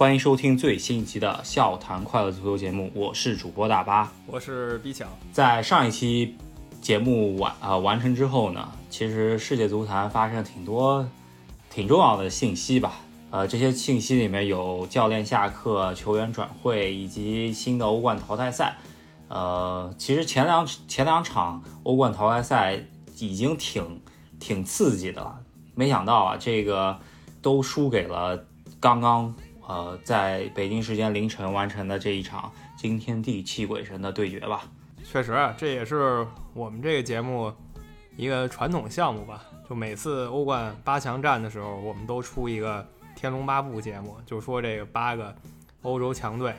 欢迎收听最新一期的《笑谈快乐足球》节目，我是主播大巴，我是 B 强。在上一期节目完啊、完成之后呢，其实世界足坛发生了挺多挺重要的信息吧。呃，这些信息里面有教练下课、球员转会以及新的欧冠淘汰赛。呃，其实前两前两场欧冠淘汰赛已经挺挺刺激的了，没想到啊，这个都输给了刚刚呃在北京时间凌晨完成的这一场惊天地泣鬼神的对决吧。确实，这也是我们这个节目一个传统项目吧。就每次欧冠八强战的时候，我们都出一个《天龙八部》节目，就说这个八个欧洲强队。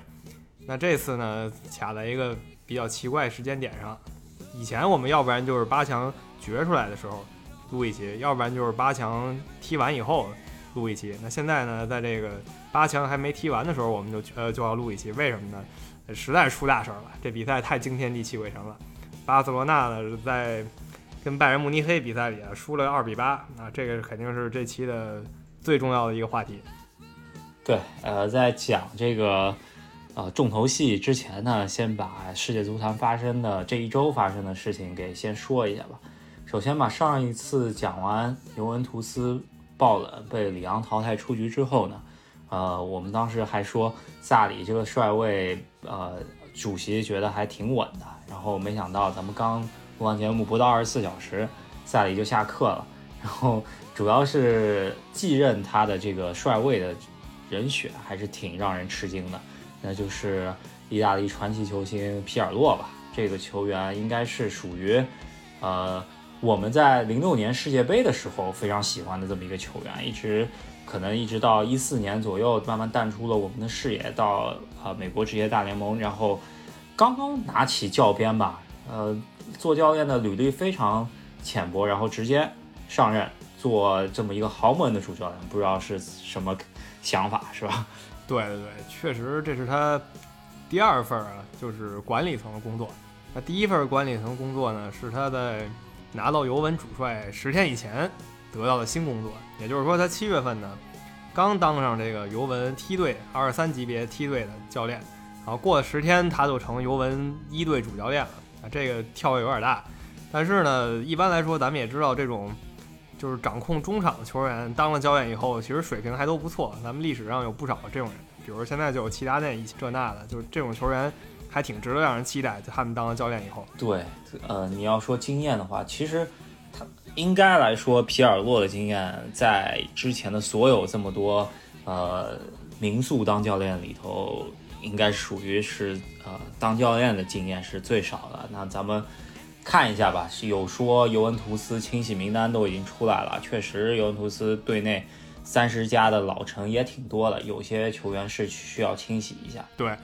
那这次呢，卡在一个比较奇怪时间点上。以前我们要不然就是八强决出来的时候录一期，要不然就是八强踢完以后录一期。那现在呢，在这个八强还没踢完的时候，我们就呃就要录一期，为什么呢？实在是出大事儿了，这比赛太惊天地泣鬼神了。巴塞罗那呢在跟拜仁慕尼黑比赛里啊输了二比八，啊，这个肯定是这期的最重要的一个话题。对，呃，在讲这个呃重头戏之前呢，先把世界足坛发生的这一周发生的事情给先说一下吧。首先吧，上一次讲完尤文图斯爆冷被里昂淘汰出局之后呢，呃，我们当时还说萨里这个帅位，呃，主席觉得还挺稳的。然后没想到咱们刚录完节目不到二十四小时，萨里就下课了。然后主要是继任他的这个帅位的人选还是挺让人吃惊的，那就是意大利传奇球星皮尔洛吧。这个球员应该是属于，呃，我们在零六年世界杯的时候非常喜欢的这么一个球员，一直可能一直到一四年左右慢慢淡出了我们的视野，到呃美国职业大联盟，然后刚刚拿起教鞭吧，呃，做教练的履历非常浅薄，然后直接上任做这么一个豪门的主教练，不知道是什么想法，是吧？对对对，确实这是他第二份啊，就是管理层的工作。那第一份管理层工作呢，是他在拿到尤文主帅十天以前得到了新工作。也就是说，他七月份呢刚当上这个尤文梯队二十三级别梯队的教练，然后过了十天他就成尤文一队主教练了。啊，这个跳跃有点大，但是呢，一般来说咱们也知道这种。就是掌控中场的球员当了教练以后，其实水平还都不错。咱们历史上有不少这种人，比如现在就有齐达内这那的，就是这种球员还挺值得让人期待。他们当了教练以后，对，呃，你要说经验的话，其实应该来说，皮尔洛的经验在之前的所有这么多呃民宿当教练里头，应该属于是呃当教练的经验是最少的。那咱们。看一下吧，是有说尤文图斯清洗名单都已经出来了，确实尤文图斯队内三十加的老臣也挺多的，有些球员是需要清洗一下。对，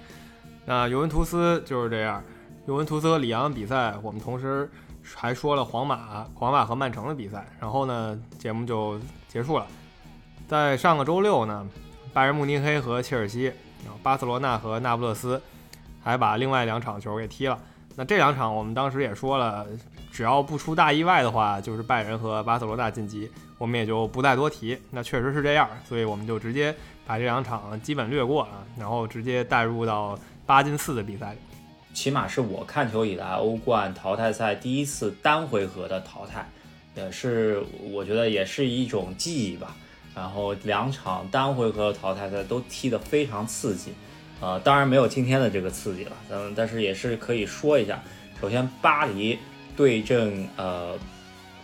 那尤文图斯就是这样，尤文图斯和里昂比赛，我们同时还说了皇马、皇马和曼城的比赛，然后呢，节目就结束了。在上个周六呢，拜仁慕尼黑和切尔西，然后巴塞罗那和那不勒斯还把另外两场球给踢了。那这两场我们当时也说了，只要不出大意外的话，就是拜仁和巴塞罗那晋级，我们也就不再多提。那确实是这样，所以我们就直接把这两场基本略过啊，然后直接带入到八进四的比赛里。起码是我看球以来欧冠淘汰赛第一次单回合的淘汰，也是我觉得也是一种记忆吧。然后两场单回合淘汰赛都踢得非常刺激。呃，当然没有今天的这个刺激了，嗯，但是也是可以说一下。首先，巴黎对阵呃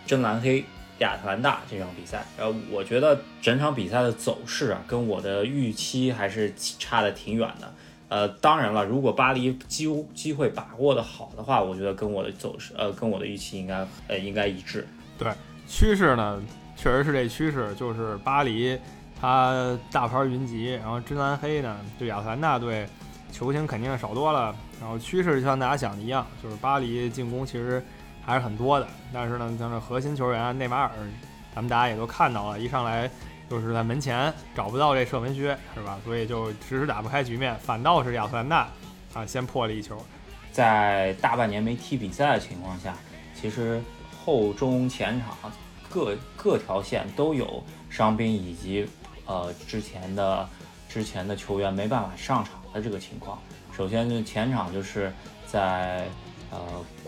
真蓝黑亚特兰大这场比赛，呃我觉得整场比赛的走势啊，跟我的预期还是差的挺远的。呃，当然了，如果巴黎机机会把握的好的话，我觉得跟我的走势，呃，跟我的预期应该呃应该一致。对，趋势呢，确实是这趋势，就是巴黎。他大牌云集，然后真蓝黑呢，就亚特兰大队球星肯定少多了。然后趋势就像大家想的一样，就是巴黎进攻其实还是很多的，但是呢，像这核心球员内马尔，咱们大家也都看到了，一上来就是在门前找不到这射门靴，是吧？所以就迟迟打不开局面，反倒是亚特兰大啊先破了一球。在大半年没踢比赛的情况下，其实后中前场各各条线都有伤兵以及。呃，之前的之前的球员没办法上场的这个情况。首先就前场就是在呃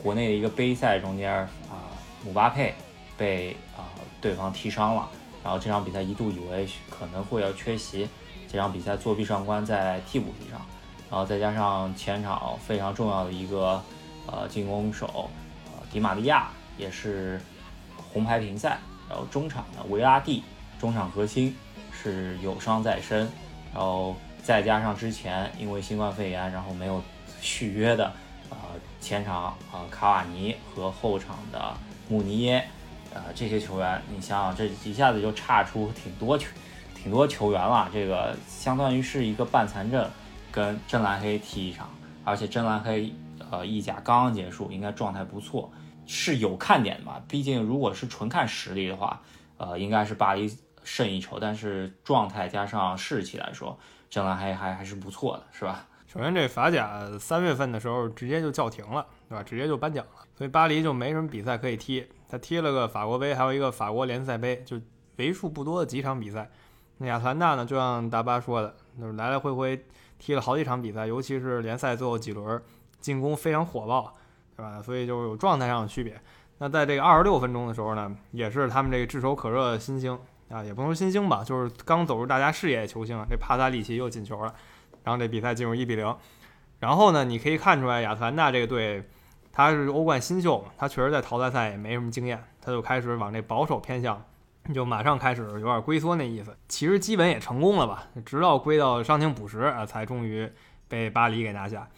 国内的一个杯赛中间啊，姆巴佩被啊对方踢伤了，然后这场比赛一度以为可能会要缺席，这场比赛作弊上官在替补席上，然后再加上前场非常重要的一个呃进攻手呃迪玛利亚也是红牌停赛，然后中场的维拉蒂中场核心是有伤在身，然后。再加上之前因为新冠肺炎，然后没有续约的，呃，前场啊卡瓦尼和后场的穆尼耶，呃，这些球员，你想想，这一下子就差出挺多球，挺多球员了。这个相当于是一个半残阵，跟真蓝黑踢一场，而且真蓝黑呃意甲刚刚结束，应该状态不错，是有看点的嘛。毕竟如果是纯看实力的话，呃，应该是巴黎胜一筹。但是状态加上士气来说，真蓝黑还还是不错的，是吧？首先，这法甲三月份的时候直接就叫停了，对吧？直接就颁奖了，所以巴黎就没什么比赛可以踢。他踢了个法国杯，还有一个法国联赛杯，就为数不多的几场比赛。那亚特兰大呢，就像大巴说的，就是来来回回踢了好几场比赛，尤其是联赛最后几轮，进攻非常火爆，对吧？所以就是有状态上的区别。那在这个二十六分钟的时候呢，也是他们这个炙手可热的新星。啊，也不能说新星吧，就是刚走入大家视野的球星，这帕萨利奇又进球了，然后这比赛进入一比零。然后呢，你可以看出来亚特兰大这个队，他是欧冠新秀嘛，他确实在淘汰赛也没什么经验，他就开始往这保守偏向，就马上开始有点龟缩那意思。其实基本也成功了吧，直到归到伤停补时啊，才终于被巴黎给拿下。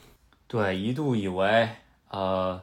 对，一度以为呃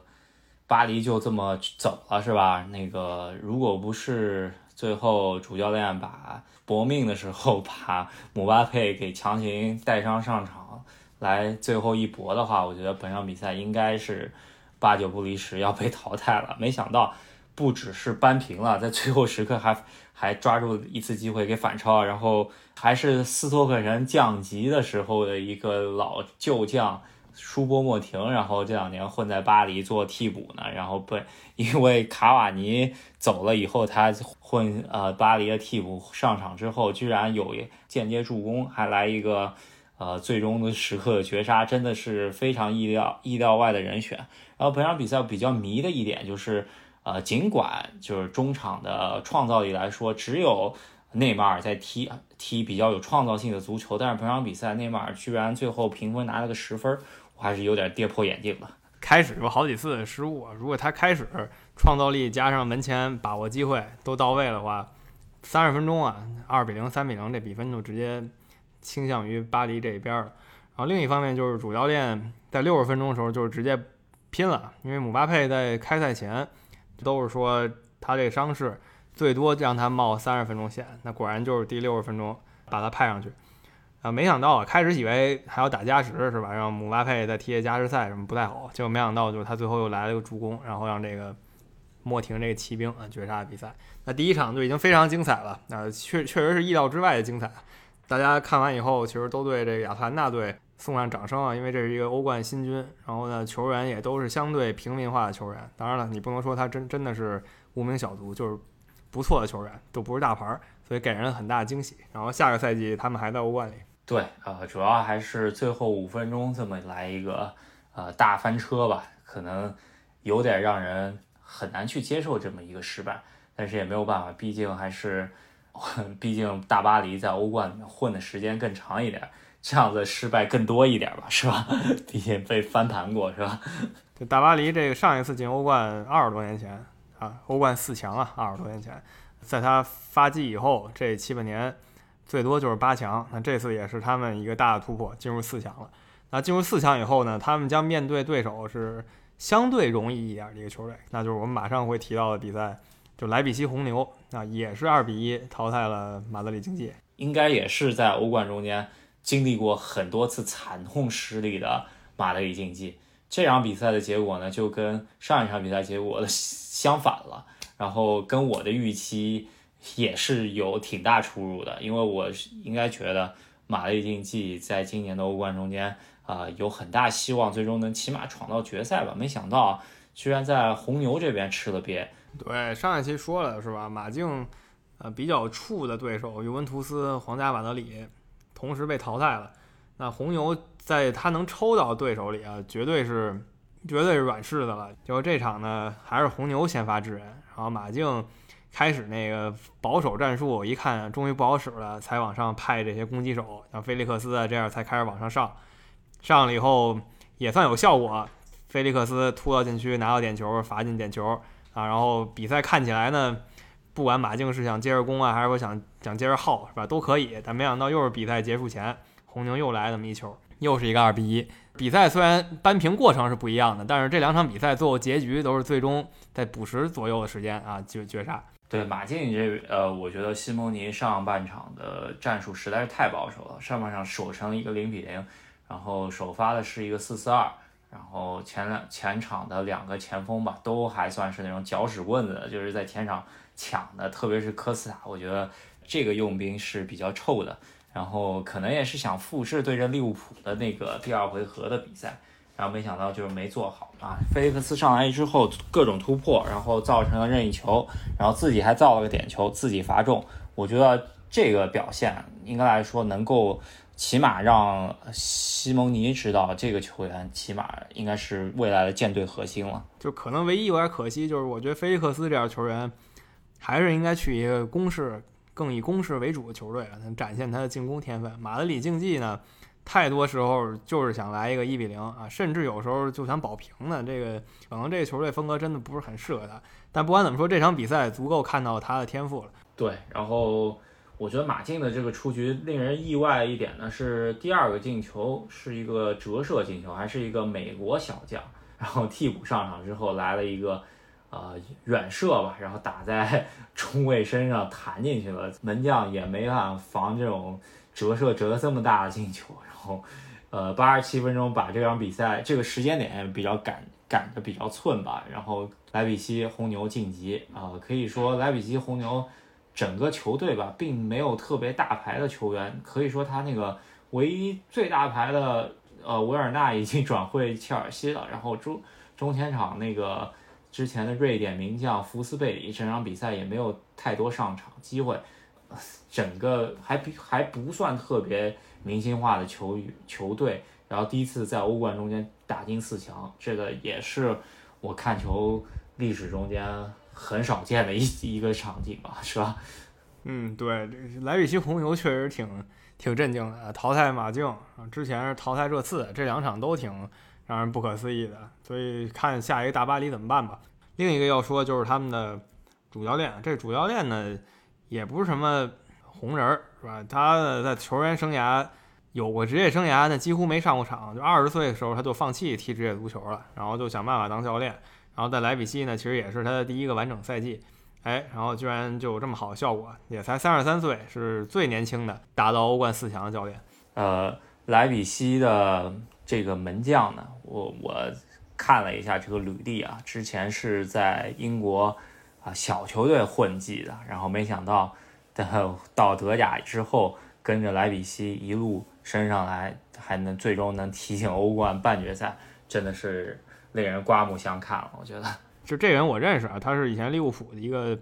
巴黎就这么走了是吧？那个如果不是。最后主教练把搏命的时候把姆巴佩给强行带伤上场，来最后一搏的话，我觉得本场比赛应该是八九不离十要被淘汰了。没想到不只是扳平了，在最后时刻还还抓住一次机会给反超，然后还是斯托克人降级的时候的一个老旧将。舒波莫廷，然后这两年混在巴黎做替补呢，然后被因为卡瓦尼走了以后，他混呃巴黎的替补上场之后，居然有间接助攻，还来一个呃最终的时刻的绝杀，真的是非常意料意料外的人选。然后本场比赛比较迷的一点就是，呃，尽管就是中场的创造力来说，只有内马尔在踢踢比较有创造性的足球，但是本场比赛内马尔居然最后评分拿了个十分。我还是有点跌破眼镜了。开始有好几次失误，如果他开始创造力加上门前把握机会都到位的话，三十分钟啊，二比零、三比零，这比分就直接倾向于巴黎这一边了。然后另一方面就是主教练在六十分钟的时候就是直接拼了，因为姆巴佩在开赛前都是说他这个伤势最多让他冒三十分钟险，那果然就是第六十分钟把他派上去。啊，没想到啊，开始以为还要打加时是吧？让姆巴佩再踢加时赛什么不太好，结果没想到就是他最后又来了个助攻，然后让这个莫廷这个骑兵啊绝杀比赛。那第一场就已经非常精彩了，啊，确确实是意料之外的精彩。大家看完以后，其实都对这个亚特兰大队送上掌声啊，因为这是一个欧冠新军，然后呢，球员也都是相对平民化的球员。当然了，你不能说他真真的是无名小卒，就是不错的球员，都不是大牌，所以给人很大惊喜。然后下个赛季他们还在欧冠里。对，呃，主要还是最后五分钟这么来一个呃大翻车吧，可能有点让人很难去接受这么一个失败，但是也没有办法，毕竟还是，毕竟大巴黎在欧冠混的时间更长一点，这样子失败更多一点吧，是吧？毕竟被翻盘过，是吧？就大巴黎这个上一次进欧冠二十多年前啊，欧冠四强啊，二十多年前，在他发迹以后这七八年。最多就是八强，那这次也是他们一个大的突破，进入四强了。那进入四强以后呢，他们将面对对手是相对容易一点的一个球队，那就是我们马上会提到的比赛，就莱比锡红牛，啊，也是二比一淘汰了马德里竞技，应该也是在欧冠中间经历过很多次惨痛失利的马德里竞技。这场比赛的结果呢，就跟上一场比赛结果的 相反了，然后跟我的预期。也是有挺大出入的，因为我应该觉得马德里竞技在今年的欧冠中间啊有很大希望，最终能起码闯到决赛吧。没想到居然在红牛这边吃了瘪。对，上一期说了是吧？马竞呃比较怵的对手尤文图斯、皇家马德里，同时被淘汰了。那红牛在他能抽到对手里啊，绝对是绝对是软柿子了。就这场呢，还是红牛先发制人，然后马竞开始那个保守战术，一看终于不好使了，才往上派这些攻击手，像菲利克斯啊这样才开始往上上。上了以后也算有效果，菲利克斯突到禁区拿到点球，罚进点球啊，然后比赛看起来呢。不管马竞是想接着攻啊，还是说想想接着耗，是吧？都可以。但没想到又是比赛结束前，红牛又来那么一球，又是一个二比一。比赛虽然扳平过程是不一样的，但是这两场比赛最后结局都是最终在补时左右的时间啊就绝杀。对马竞这呃，我觉得西蒙尼上半场的战术实在是太保守了，上半场守成一个零比零，然后首发的是一个四四二，然后前两前场的两个前锋吧，都还算是那种搅屎棍子，就是在前场。抢的，特别是科斯塔，我觉得这个用兵是比较臭的。然后可能也是想复制对阵利物浦的那个第二回合的比赛，然后没想到就是没做好啊。菲利克斯上来之后各种突破，然后造成了任意球，然后自己还造了个点球，自己罚中。我觉得这个表现应该来说能够起码让西蒙尼知道这个球员起码应该是未来的舰队核心了。就可能唯一有点可惜就是我觉得菲利克斯这样球员。还是应该去一个攻势更以攻势为主的球队啊，能展现他的进攻天分。马德里竞技呢，太多时候就是想来一个一比零啊，甚至有时候就想保平呢。这个可能这个球队风格真的不是很适合他。但不管怎么说，这场比赛足够看到他的天赋了。对，然后我觉得马竞的这个出局令人意外一点呢，是第二个进球是一个折射进球，还是一个美国小将，然后替补上场之后来了一个。呃，远射吧，然后打在中卫身上弹进去了，门将也没办法防这种折射折这么大的进球。然后，呃，八十七分钟把这场比赛这个时间点比较赶赶的比较寸吧。然后莱比锡红牛晋级啊，可以说莱比锡红牛整个球队吧，并没有特别大牌的球员，可以说他那个唯一最大牌的呃维尔纳已经 转会切尔西了。然后中中前场那个。之前的瑞典名将福斯贝里，这场比赛也没有太多上场机会，整个还比还不算特别明星化的球球队，然后第一次在欧冠中间打进四强，这个也是我看球历史中间很少见的一 一个场景吧，是吧？嗯，对，莱比锡红牛确实挺挺震惊的，淘汰马竞啊，之前是淘汰热刺，这两场都挺。让人不可思议的，所以看下一个大巴黎怎么办吧。另一个要说就是他们的主教练，这主教练呢也不是什么红人儿，是吧？他在球员生涯有过职业生涯，那几乎没上过场，就二十岁的时候他就放弃踢职业足球了，然后就想办法当教练。然后在莱比锡呢，其实也是他的第一个完整赛季，哎，然后居然就有这么好的效果，也才三十三岁，是最年轻的达到欧冠四强的教练。呃，莱比锡的。这个门将呢，我我看了一下这个履历啊，之前是在英国啊小球队混迹的，然后没想到到到德甲之后，跟着莱比锡一路升上来，还能最终能踢进欧冠半决赛，真的是令人刮目相看了。我觉得，就这人我认识啊，他是以前利物浦的一个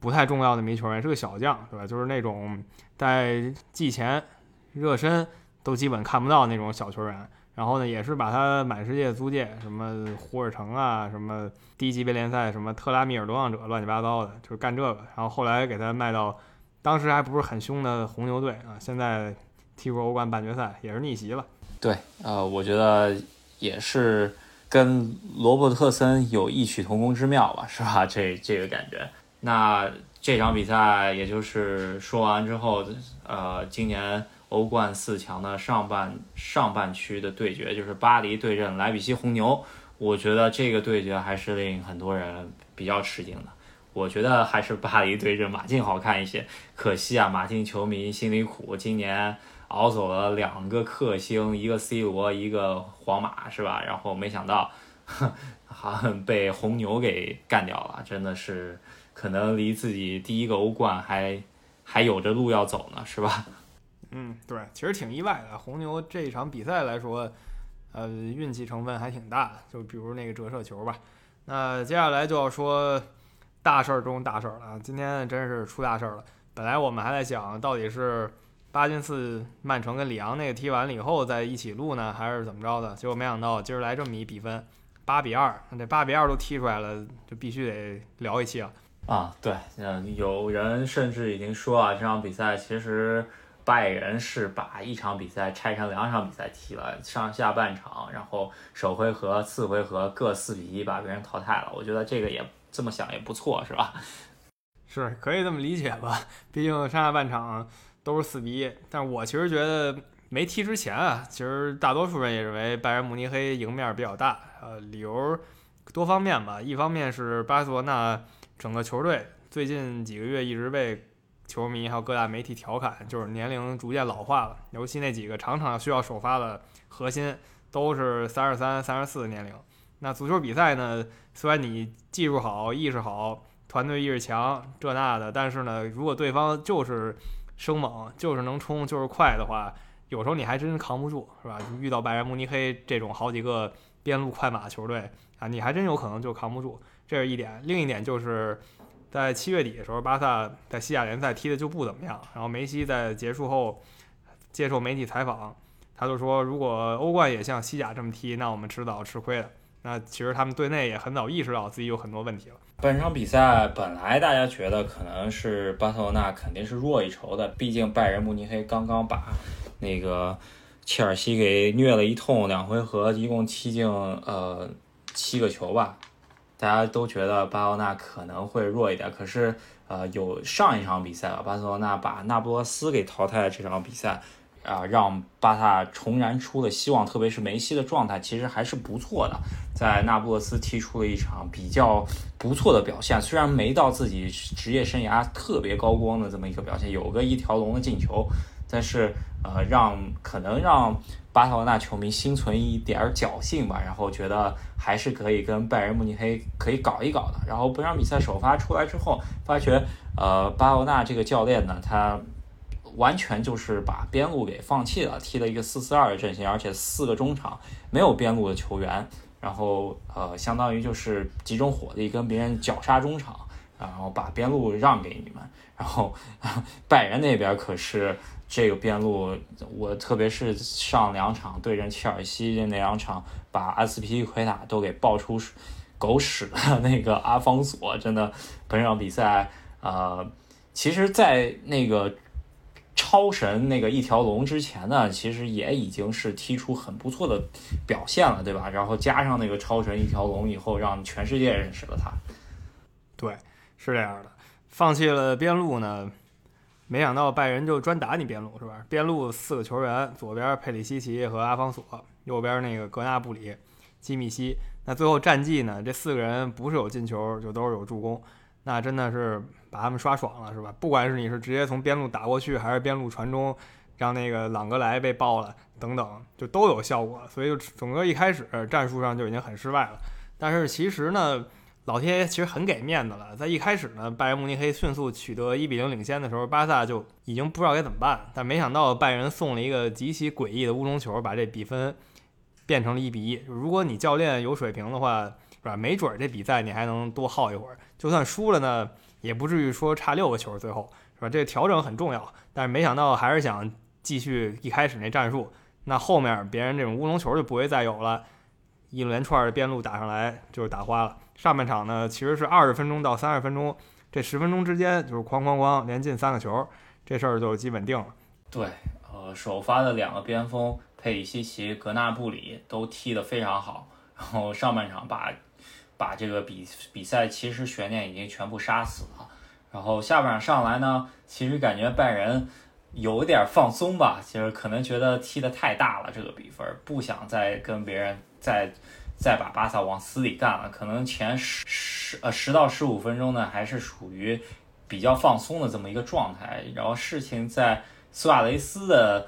不太重要的名球员，是个小将，对吧？就是那种在季前热身都基本看不到那种小球员。然后呢，也是把他满世界租借，什么胡尔城啊，什么低级别联赛，什么特拉米尔流浪者，乱七八糟的，就是干这个。然后后来给他卖到，当时还不是很凶的红牛队啊，现在踢过欧冠半决赛，也是逆袭了。对，呃，我觉得也是跟罗伯特森有异曲同工之妙吧，是吧？这这个感觉。那这场比赛也就是说完之后，呃，今年。欧冠四强的上半上半区的对决就是巴黎对阵莱比锡红牛，我觉得这个对决还是令很多人比较吃惊的。我觉得还是巴黎对阵马竞好看一些。可惜啊，马竞球迷心里苦，今年熬走了两个克星，一个 C 罗，一个皇马，是吧？然后没想到，好像被红牛给干掉了，真的是可能离自己第一个欧冠还还有着路要走呢，是吧？嗯，对，其实挺意外的。红牛这一场比赛来说，呃，运气成分还挺大。就比如那个折射球吧。那接下来就要说大事儿中大事儿了。今天真是出大事儿了。本来我们还在想到底是八进四曼城跟里昂那个踢完了以后再一起录呢，还是怎么着的？结果没想到今儿来这么一比分，八比二，那这八比二都踢出来了，就必须得聊一期了。啊，对，嗯，有人甚至已经说啊，这场比赛其实拜仁是把一场比赛拆成两场比赛踢了，上下半场，然后首回合、次回合各四比一把别人淘汰了。我觉得这个也这么想也不错，是吧？是可以这么理解吧？毕竟上下半场都是四比一，但我其实觉得没踢之前啊，其实大多数人也认为拜仁慕尼黑赢面比较大，呃，理由多方面吧，一方面是巴塞罗那。整个球队最近几个月一直被球迷还有各大媒体调侃，就是年龄逐渐老化了。尤其那几个场场需要首发的核心，都是三十三、三十四的年龄。那足球比赛呢，虽然你技术好、意识好、团队意识强，这那的，但是呢，如果对方就是生猛、就是能冲、就是快的话，有时候你还真扛不住，是吧？遇到拜仁慕尼黑这种好几个边路快马球队啊，你还真有可能就扛不住。这是一点，另一点就是在七月底的时候，巴萨在西甲联赛踢的就不怎么样。然后梅西在结束后接受媒体采访，他就说，如果欧冠也像西甲这么踢，那我们迟早吃亏的。那其实他们队内也很早意识到自己有很多问题了。本场比赛本来大家觉得可能是巴塞罗那肯定是弱一筹的，毕竟拜仁慕尼黑刚刚把那个切尔西给虐了一通，两回合一共踢进呃七个球吧。大家都觉得巴塞罗那可能会弱一点，可是，呃，有上一场比赛吧，巴塞罗那把那不勒斯给淘汰了。这场比赛，啊，让巴萨重燃出了希望，特别是梅西的状态其实还是不错的，在那不勒斯踢出了一场比较不错的表现。虽然没到自己职业生涯特别高光的这么一个表现，有个一条龙的进球，但是，呃，让可能让。巴塞罗那球迷心存一点侥幸吧，然后觉得还是可以跟拜仁慕尼黑可以搞一搞的。然后本场比赛首发出来之后，发觉呃巴塞罗那这个教练呢，他完全就是把边路给放弃了，踢了一个四四二的阵型，而且四个中场没有边路的球员，然后呃相当于就是集中火力跟别人绞杀中场，然后把边路让给你们。然后拜仁那边可是。这个边路，我特别是上两场对阵切尔西的那两场，把阿斯皮利奎塔都给爆出狗屎的那个阿方索，真的本场比赛，呃，其实，在那个超神那个一条龙之前呢，其实也已经是踢出很不错的表现了，对吧？然后加上那个超神一条龙以后，让全世界认识了他。对，是这样的，放弃了边路呢。没想到拜仁就专打你边路是吧？边路四个球员，左边佩里西奇和阿方索，右边那个格纳布里、基米希。那最后战绩呢？这四个人不是有进球，就都是有助攻。那真的是把他们刷爽了是吧？不管是你是直接从边路打过去，还是边路传中，让那个朗格莱被爆了等等，就都有效果。所以就整个一开始战术上就已经很失败了。但是其实呢？老天爷其实很给面子了，在一开始呢，拜仁慕尼黑迅速取得一比零领先的时候，巴萨就已经不知道该怎么办。但没想到拜仁送了一个极其诡异的乌龙球，把这比分变成了一比一。如果你教练有水平的话，是吧？没准这比赛你还能多耗一会儿。就算输了呢，也不至于说差六个球，最后是吧？这个调整很重要。但是没想到还是想继续一开始那战术，那后面别人这种乌龙球就不会再有了。一连串的边路打上来就是打花了。上半场呢，其实是二十分钟到三十分钟，这十分钟之间就是哐哐哐连进三个球，这事儿就基本定了。对，呃，首发的两个边锋佩里西奇、格纳布里都踢得非常好，然后上半场把把这个比比赛其实悬念已经全部杀死了。然后下半场上来呢，其实感觉拜仁有点放松吧，就是可能觉得踢得太大了这个比分，不想再跟别人。再再把巴萨往死里干了，可能前十十呃十到十五分钟呢，还是属于比较放松的这么一个状态。然后事情在苏亚雷斯的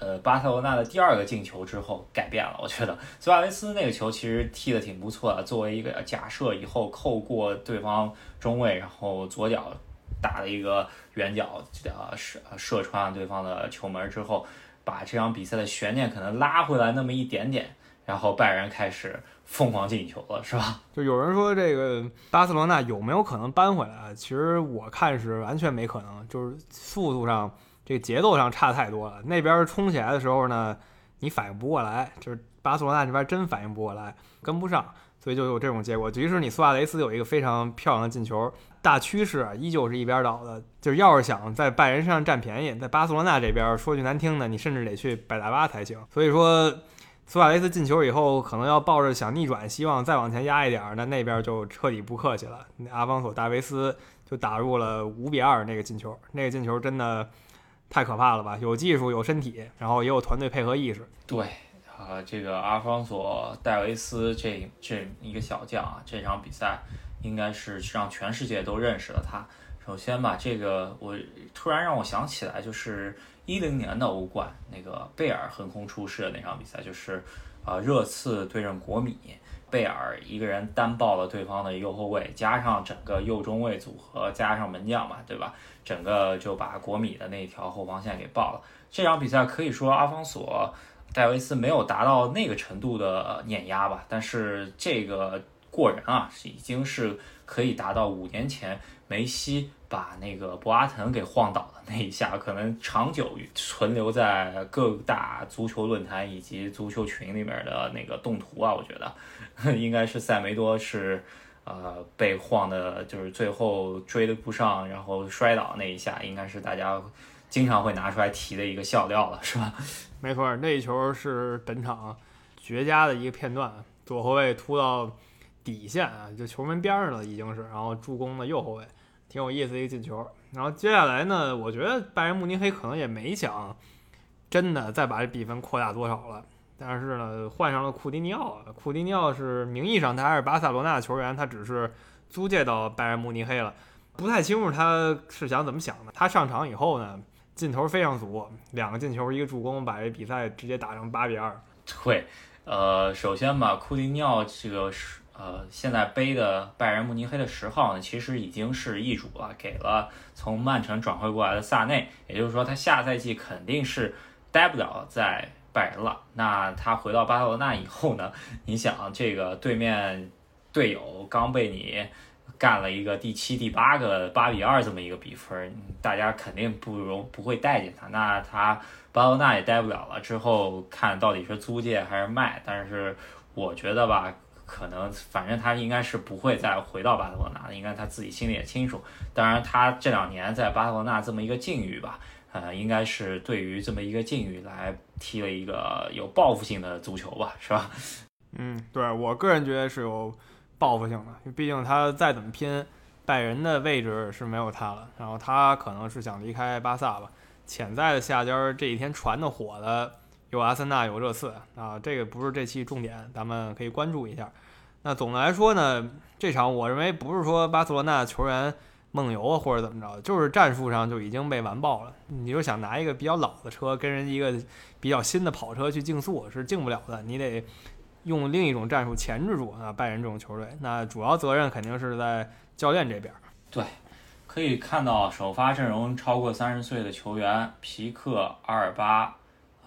呃巴塞罗那的第二个进球之后改变了。我觉得苏亚雷斯那个球其实踢得挺不错的，作为一个假设以后扣过对方中卫，然后左脚打了一个远角呃射射穿了对方的球门之后，把这场比赛的悬念可能拉回来那么一点点。然后拜仁开始疯狂进球了，是吧？就有人说这个巴塞罗那有没有可能扳回来？其实我看是完全没可能。就是速度上，这个节奏上差太多了。那边冲起来的时候呢，你反应不过来，就是巴塞罗那这边真反应不过来，跟不上，所以就有这种结果。即使你苏亚雷斯有一个非常漂亮的进球，大趋势啊依旧是一边倒的。就是要是想在拜仁身上占便宜，在巴塞罗那这边说句难听的，你甚至得去百大巴才行。所以说。苏亚雷斯进球以后，可能要抱着想逆转希望再往前压一点儿，那那边就彻底不客气了。那阿方索·大维斯就打入了五比二那个进球，那个进球真的太可怕了吧？有技术，有身体，然后也有团队配合意识。对，啊，这个阿方索·戴维斯这这一个小将啊，这场比赛应该是让全世界都认识了他。首先吧，这个我突然让我想起来，就是。一零年的欧冠，那个贝尔横空出世的那场比赛，就是，呃，热刺对阵国米，贝尔一个人单爆了对方的右后卫，加上整个右中卫组合，加上门将嘛，对吧？整个就把国米的那条后防线给爆了。这场比赛可以说阿方索戴维斯没有达到那个程度的碾压吧，但是这个过人啊，是已经是可以达到五年前梅西。把那个博阿滕给晃倒的那一下，可能长久存留在各大足球论坛以及足球群里面的那个动图啊，我觉得 应该是塞梅多是呃被晃的，就是最后追的不上，然后摔倒那一下，应该是大家经常会拿出来提的一个笑料了，是吧？没错，那一球是本场绝佳的一个片段，左后卫突到底线啊，就球门边上了已经是，然后助攻的右后卫。挺有意思一个进球，然后接下来呢，我觉得拜仁慕尼黑可能也没想真的再把这比分扩大多少了，但是呢，换上了库蒂尼奥，库蒂尼奥是名义上他还是巴塞罗那的球员，他只是租借到拜仁慕尼黑了，不太清楚他是想怎么想的。他上场以后呢，劲头非常足，两个进球一个助攻，把这比赛直接打成八比二。对，呃，首先吧，库蒂尼奥这个是。呃，现在背的拜仁慕尼黑的十号呢，其实已经是易主了，给了从曼城转会过来的萨内。也就是说，他下赛季肯定是待不了在拜仁了。那他回到巴塞罗那以后呢？你想，这个对面队友刚被你干了一个第七、第八个八比二这么一个比分，大家肯定不容不会待见他。那他巴塞罗那也待不了了，之后看到底是租借还是卖。但是我觉得吧。可能反正他应该是不会再回到巴塞罗那的，应该他自己心里也清楚。当然，他这两年在巴塞罗那这么一个境遇吧，呃，应该是对于这么一个境遇来踢了一个有报复性的足球吧，是吧？嗯，对我个人觉得是有报复性的，毕竟他再怎么拼，拜仁的位置是没有他了。然后他可能是想离开巴萨吧，潜在的下家这几天传的火的。有阿森纳，有热刺啊，这个不是这期重点，咱们可以关注一下。那总的来说呢，这场我认为不是说巴塞罗那球员梦游啊或者怎么着，就是战术上就已经被完爆了。你就想拿一个比较老的车跟人一个比较新的跑车去竞速，是竞不了的。你得用另一种战术钳制住啊拜仁这种球队。那主要责任肯定是在教练这边。对，可以看到首发阵容超过三十岁的球员，皮克、阿尔巴。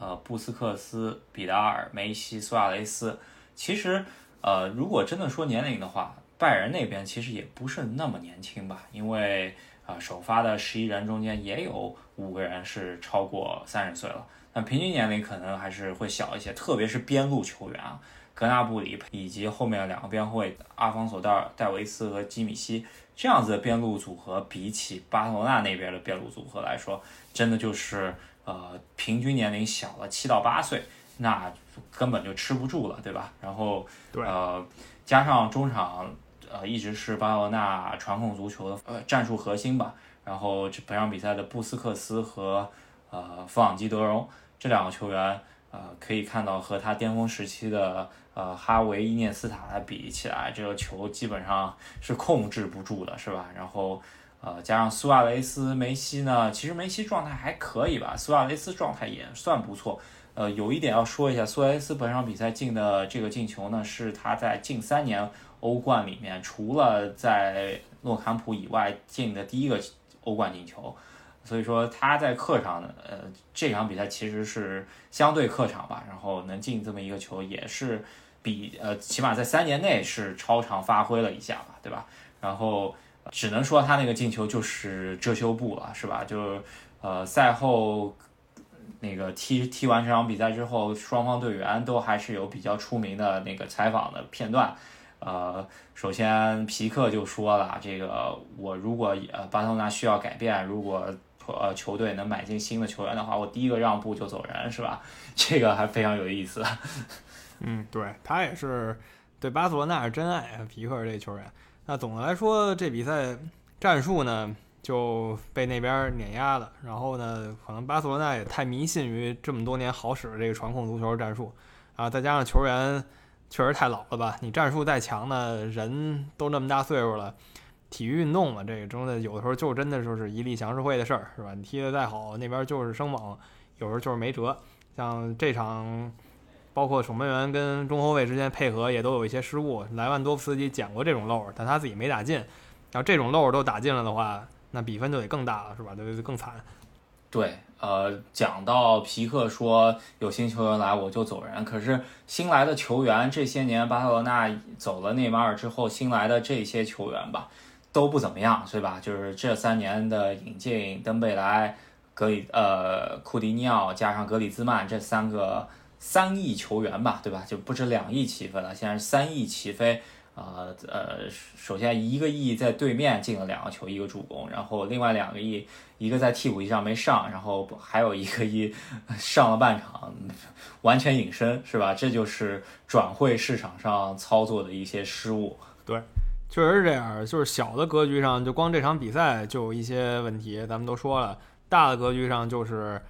呃，布斯克斯、比达尔、梅西、苏亚雷斯，其实，呃，如果真的说年龄的话，拜仁那边其实也不是那么年轻吧，因为啊，首发的十一人中间也有五个人是超过三十岁了，那平均年龄可能还是会小一些，特别是边路球员啊，格纳布里以及后面两个边后卫阿方索·戴、戴维斯和基米希这样子的边路组合，比起巴塞罗那那边的边路组合来说，真的就是。呃，平均年龄小了七到八岁，那根本就吃不住了，对吧？然后，呃，加上中场，呃，一直是巴塞罗那传控足球的呃战术核心吧。然后这本场比赛的布斯克斯和呃弗朗基德容这两个球员，呃，可以看到和他巅峰时期的呃哈维伊涅斯塔来比起来，这个球基本上是控制不住的，是吧？然后。呃，加上苏亚雷斯、梅西呢，其实梅西状态还可以吧，苏亚雷斯状态也算不错。呃，有一点要说一下，苏亚雷斯本场比赛进的这个进球呢，是他在近三年欧冠里面，除了在诺坎普以外进的第一个欧冠进球。所以说他在客场呢，呃，这场比赛其实是相对客场吧，然后能进这么一个球，也是比呃，起码在三年内是超常发挥了一下吧，对吧？然后。只能说他那个进球就是遮羞布了，是吧？就是呃，赛后那个踢踢完这场比赛之后，双方队员都还是有比较出名的那个采访的片段。呃，首先皮克就说了，这个我如果呃巴塞罗那需要改变，如果呃球队能买进新的球员的话，我第一个让步就走人，是吧？这个还非常有意思。嗯，对他也是对巴塞罗那是真爱，皮克这球员。那总的来说，这比赛战术呢就被那边碾压了。然后呢，可能巴塞罗那也太迷信于这么多年好使的这个传控足球战术啊，再加上球员。确实太老了吧？你战术再强呢，人都那么大岁数了，体育运动嘛，这个真的有的时候就真的就是一力降十会的事儿，是吧？你踢得再好，那边就是生猛，有时候就是没辙。像这场，包括守门员跟中后卫之间配合也都有一些失误。莱万多夫斯基捡过这种漏，但他自己没打进。要这种漏都打进了的话，那比分就得更大了，是吧？就更惨。对。呃，讲到皮克说有新球员来我就走人，可是新来的球员这些年巴塞罗那走了内马尔之后，新来的这些球员吧都不怎么样，对吧？就是这三年的引进，登贝莱、格里呃库迪尼奥加上格里兹曼这三个三亿球员吧，对吧？就不止两亿起飞了，现在是三亿起飞。呃呃，首先一个亿在对面进了两个球，一个助攻，然后另外两个亿，一个在替补席上没上，然后还有一个亿 上了半场，完全隐身，是吧？这就是转会市场上操作的一些失误。对，确实是这样。就是小的格局上，就光这场比赛就有一些问题，咱们都说了。大的格局上，就是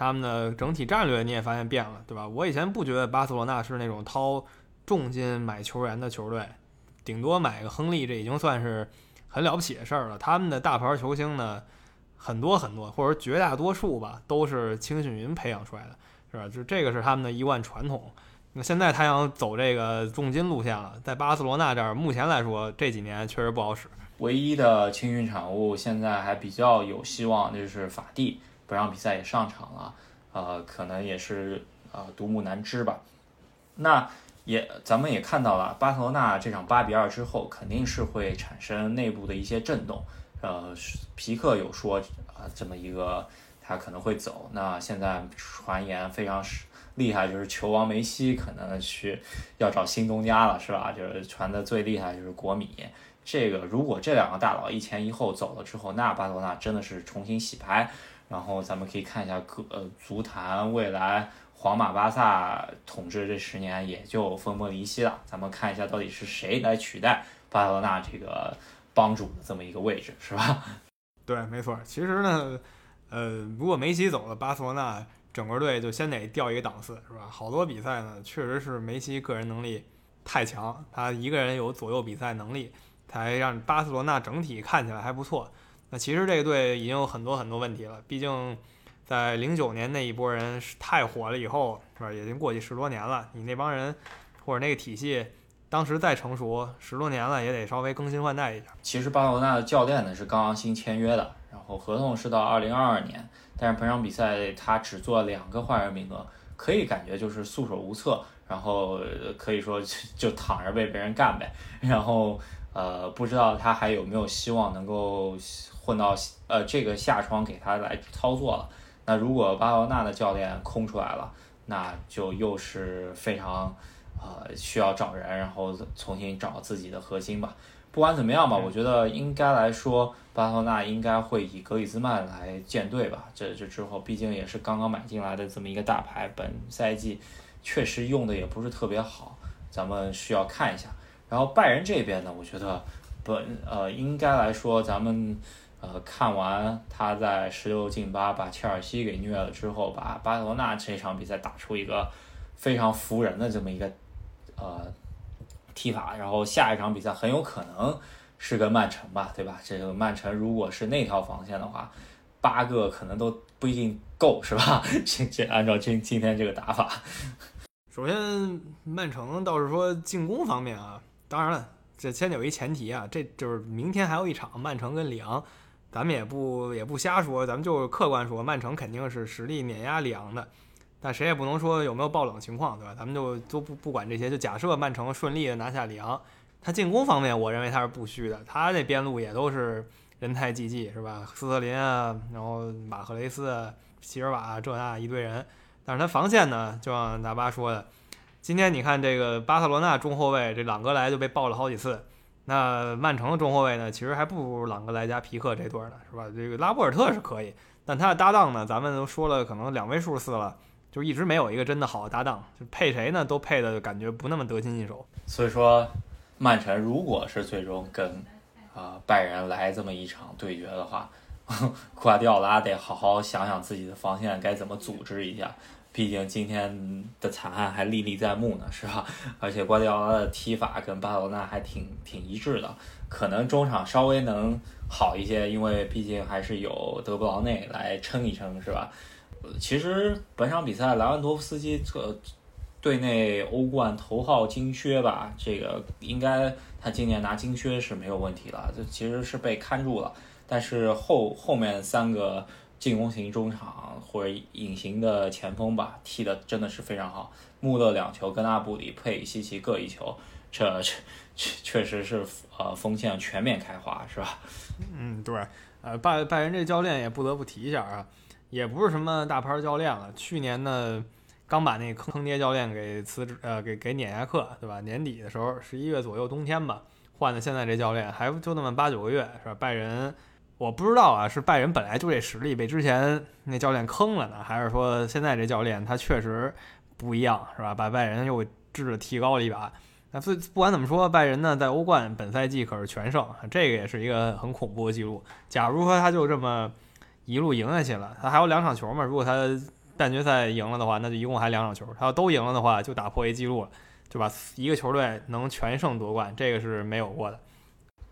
他们的整体战略，你也发现变了，对吧？我以前不觉得巴塞罗那是那种掏重金买球员的球队。顶多买个亨利，这已经算是很了不起的事儿了。他们的大牌球星呢，很多很多，或者绝大多数吧，都是青训营培养出来的，是吧？就这个是他们的一贯传统。那现在他想走这个重金路线了，在巴塞罗那这儿，目前来说这几年确实不好使。唯一的青训产物现在还比较有希望，就是法蒂，不让比赛也上场了，呃，可能也是呃独木难支吧。那。也，咱们也看到了，巴塞罗那这场八比二之后，肯定是会产生内部的一些震动。呃，皮克有说啊，这么一个他可能会走。那现在传言非常厉害，就是球王梅西可能去要找新东家了，是吧？就是传的最厉害就是国米。这个如果这两个大佬一前一后走了之后，那巴塞罗那真的是重新洗牌。然后咱们可以看一下各呃足坛未来。皇马、巴萨统治这十年也就分崩离析了。咱们看一下到底是谁来取代巴塞罗那这个帮主的这么一个位置，是吧？对，没错。其实呢，呃，如果梅西走了，巴塞罗那整个队就先得掉一个档次，是吧？好多比赛呢，确实是梅西个人能力太强，他一个人有左右比赛能力，才让巴塞罗那整体看起来还不错。那其实这个队已经有很多很多问题了，毕竟。在零九年那一波人太火了以后，是吧？已经过去十多年了。你那帮人或者那个体系，当时再成熟，十多年了也得稍微更新换代一下。其实巴塞罗那的教练呢是刚刚新签约的，然后合同是到二零二二年，但是本场比赛他只做两个换人名额，可以感觉就是束手无策，然后可以说就躺着被别人干呗。然后呃，不知道他还有没有希望能够混到呃这个下窗给他来操作了。那如果巴塞罗那的教练空出来了，那就又是非常，呃，需要找人，然后重新找自己的核心吧。不管怎么样吧，我觉得应该来说，巴塞罗那应该会以格里兹曼来建队吧。这这之后，毕竟也是刚刚买进来的这么一个大牌，本赛季确实用的也不是特别好，咱们需要看一下。然后拜仁这边呢，我觉得本呃应该来说，咱们。呃，看完他在十六进八把切尔西给虐了之后，把巴塞罗那这场比赛打出一个非常服人的这么一个呃踢法，然后下一场比赛很有可能是跟曼城吧，对吧？这个曼城如果是那条防线的话，八个可能都不一定够，是吧？这这按照今今天这个打法，首先曼城倒是说进攻方面啊，当然了，这先有一前提啊，这就是明天还有一场曼城跟里昂。咱们也不也不瞎说，咱们就客观说，曼城肯定是实力碾压里昂的，但谁也不能说有没有爆冷情况，对吧？咱们就都不不管这些，就假设曼城顺利的拿下里昂，他进攻方面，我认为他是不虚的，他那边路也都是人才济济，是吧？斯特林啊，然后马赫雷斯，席尔瓦这那一堆人，但是他防线呢，就像大巴说的，今天你看这个巴塞罗那中后卫这朗格莱就被爆了好几次。那曼城的中后卫呢，其实还不如朗格莱加皮克这对呢，是吧？这个拉波尔特是可以，但他的搭档呢，咱们都说了可能两位数次了，就一直没有一个真的好的搭档，就配谁呢，都配的感觉不那么得心应手。所以说，曼城如果是最终跟啊拜仁来这么一场对决的话，瓜迪奥拉得好好想想自己的防线该怎么组织一下。毕竟今天的惨案还历历在目呢，是吧？而且瓜迪奥拉的踢法跟巴塞罗那还挺挺一致的，可能中场稍微能好一些，因为毕竟还是有德布劳内来撑一撑，是吧？其实本场比赛莱万多夫斯基这队内欧冠头号金靴吧，这个应该他今年拿金靴是没有问题了，这其实是被看住了，但是后后面三个。进攻型中场或者隐形的前锋吧，踢的真的是非常好。穆勒两球，跟阿布里、佩西奇各一球，这这确实是呃锋线全面开花，是吧？嗯，对。呃，拜拜仁这教练也不得不提一下啊，也不是什么大牌教练了。去年呢，刚把那坑爹教练给辞职，呃，给给碾下课，对吧？年底的时候，十一月左右冬天吧，换的现在这教练，还就那么八九个月，是吧？拜仁。我不知道啊，是拜仁本来就这实力被之前那教练坑了呢，还是说现在这教练他确实不一样，是吧？把拜仁又质提高了一把。那不不管怎么说，拜仁呢在欧冠本赛季可是全胜，这个也是一个很恐怖的记录。假如说他就这么一路赢下去了，他还有两场球嘛？如果他半决赛赢了的话，那就一共还两场球。他要都赢了的话，就打破一记录了，对吧一个球队能全胜夺冠，这个是没有过的。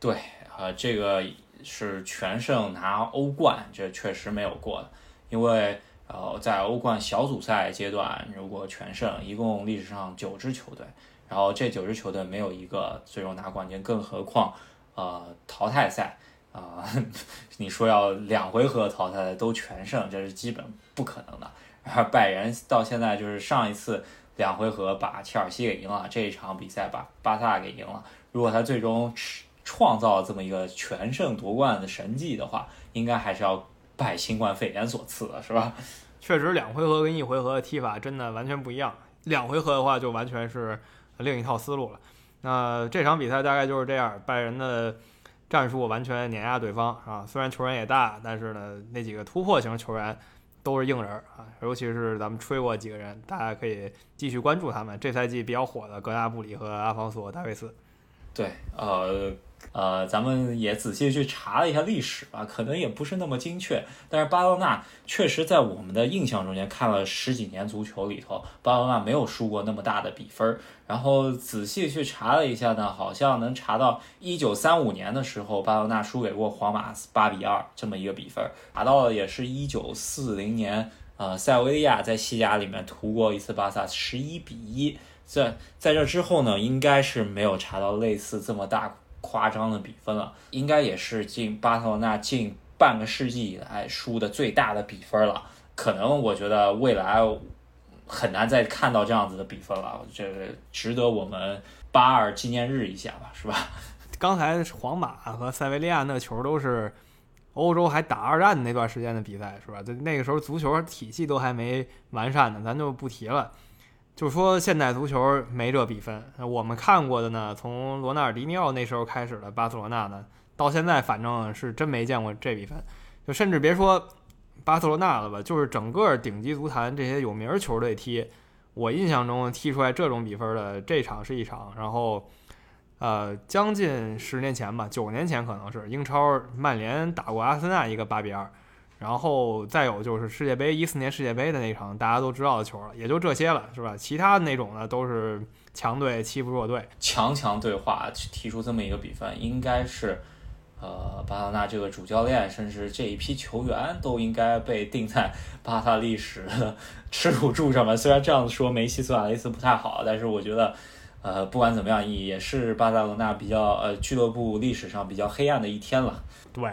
对，啊，这个。是全胜拿欧冠，这确实没有过的，因为呃，在欧冠小组赛阶段，如果全胜，一共历史上九支球队，然后这九支球队没有一个最终拿冠军，更何况呃淘汰赛啊，你说要两回合淘汰都全胜，这是基本不可能的。而拜仁到现在就是上一次两回合把切尔西给赢了，这一场比赛把巴萨给赢了，如果他最终。创造这么一个全胜夺冠的神迹的话，应该还是要拜新冠肺炎所赐的，是吧？确实，两回合跟一回合的踢法真的完全不一样。两回合的话，就完全是另一套思路了。那这场比赛大概就是这样，拜仁的战术完全碾压对方啊。虽然球员也大，但是呢，那几个突破型球员都是硬人啊。尤其是咱们吹过几个人，大家可以继续关注他们。这赛季比较火的格纳布里和阿方索·大卫斯。对，呃。呃，咱们也仔细去查了一下历史吧，可能也不是那么精确，但是巴塞纳确实在我们的印象中间看了十几年足球里头，巴塞纳没有输过那么大的比分。然后仔细去查了一下呢，好像能查到一九三五年的时候，巴塞纳输给过皇马八比二这么一个比分，查到了也是一九四零年，呃，塞维利亚在西甲里面屠过一次巴萨十一比一，在在这之后呢，应该是没有查到类似这么大。夸张的比分了，应该也是近巴塞罗那近半个世纪以来输的最大的比分了。可能我觉得未来很难再看到这样子的比分了，这值得我们八二纪念日一下吧，是吧？刚才皇马和塞维利亚那球都是欧洲还打二战那段时间的比赛，是吧？就那个时候足球体系都还没完善呢，咱就不提了。就说现代足球没这比分，我们看过的呢，从罗纳尔迪尼奥那时候开始的巴塞罗那呢，到现在反正是真没见过这比分。就甚至别说巴塞罗那了吧，就是整个顶级足坛这些有名球队踢，我印象中踢出来这种比分的这场是一场。然后，呃，将近十年前吧，九年前可能是英超曼联打过阿森纳一个八比二。然后再有就是世界杯一四年世界杯的那场大家都知道的球了，也就这些了，是吧？其他的那种呢都是强队欺负弱队，强强对话提出这么一个比分，应该是，呃，巴塞纳这个主教练甚至这一批球员都应该被定在 巴萨历史的 耻辱柱上面。虽然这样子说梅西、苏亚雷斯不太好，但是我觉得，呃，不管怎么样，也是巴塞罗那比较呃俱乐部历史上比较黑暗的一天了。对。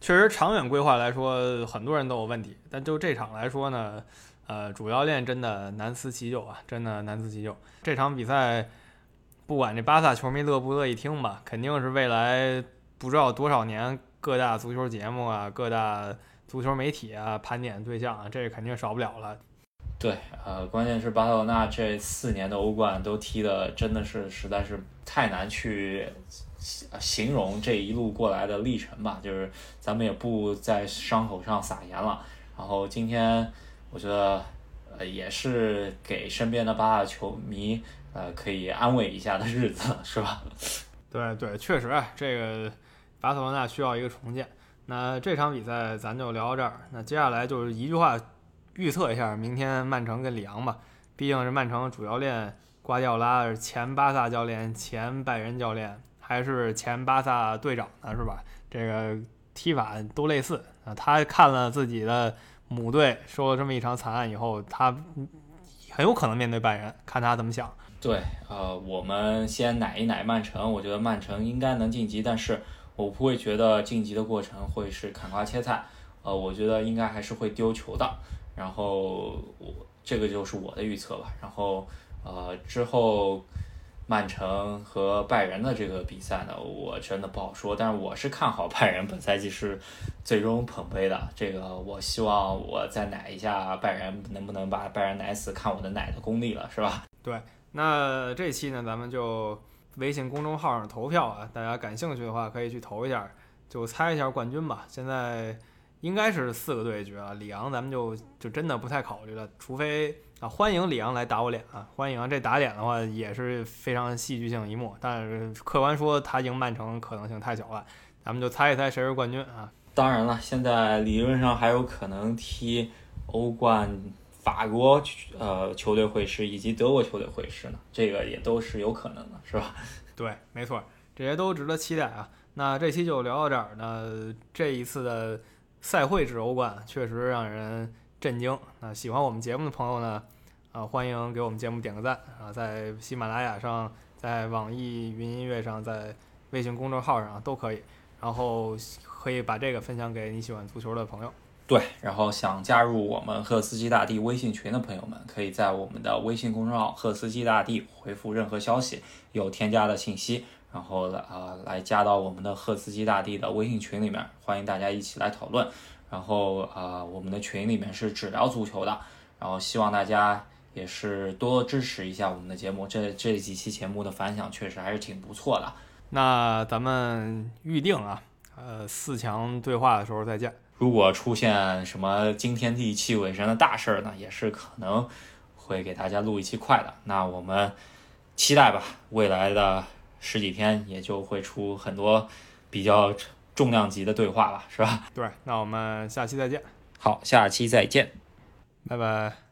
确实，长远规划来说，很多人都有问题。但就这场来说呢，呃，主教练真的难辞其咎啊，真的难辞其咎。这场比赛，不管这巴萨球迷乐不乐意听吧，肯定是未来不知道多少年各大足球节目啊、各大足球媒体啊盘点对象啊，这肯定少不了了。对，呃，关键是巴塞罗那这四年的欧冠都踢的真的是实在是太难去形容这一路过来的历程吧。就是咱们也不在伤口上撒盐了。然后今天我觉得，呃，也是给身边的巴萨球迷，呃，可以安慰一下的日子，是吧？对对，确实，这个巴塞罗那需要一个重建。那这场比赛咱就聊到这儿。那接下来就是一句话。预测一下明天曼城跟里昂吧，毕竟是曼城主教练瓜迪奥拉前巴萨教练、前拜仁教练，还是前巴萨队长呢，是吧？这个踢法都类似啊。他看了自己的母队受了这么一场惨案以后，他很有可能面对拜仁，看他怎么想。对，呃，我们先奶一奶曼城，我觉得曼城应该能晋级，但是我不会觉得晋级的过程会是砍瓜切菜，呃，我觉得应该还是会丢球的。然后我这个就是我的预测吧。然后呃之后曼城和拜仁的这个比赛呢，我真的不好说。但是我是看好拜仁本赛季是最终捧杯的。这个我希望我再奶一下拜仁，能不能把拜仁奶死，看我的奶的功力了，是吧？对，那这期呢，咱们就微信公众号上投票啊，大家感兴趣的话可以去投一下，就猜一下冠军吧。现在。应该是四个对决啊，里昂咱们就就真的不太考虑了，除非啊欢迎李昂来打我脸啊，欢迎啊这打脸的话也是非常戏剧性一幕，但是客观说他赢曼城可能性太小了，咱们就猜一猜谁是冠军啊。当然了，现在理论上还有可能踢欧冠法国呃球队会师以及德国球队会师呢，这个也都是有可能的，是吧？对，没错，这些都值得期待啊。那这期就聊到这儿，那这一次的。赛会制欧冠确实让人震惊。那喜欢我们节目的朋友呢，啊，欢迎给我们节目点个赞啊，在喜马拉雅上，在网易云音乐上，在微信公众号上都可以。然后可以把这个分享给你喜欢足球的朋友。对，然后想加入我们赫斯基大帝微信群的朋友们，可以在我们的微信公众号“赫斯基大帝”回复任何消息，有添加的信息。然后啊，来加到我们的赫斯基大帝的微信群里面，欢迎大家一起来讨论。然后啊，我们的群里面是只聊足球的，然后希望大家也是多支持一下我们的节目。这这几期节目的反响确实还是挺不错的。那咱们预定啊，呃，四强对话的时候再见。如果出现什么惊天地泣鬼神的大事儿呢，也是可能会给大家录一期快的。那我们期待吧，未来的。十几天也就会出很多比较重量级的对话了，是吧？对，那我们下期再见。好，下期再见，拜拜。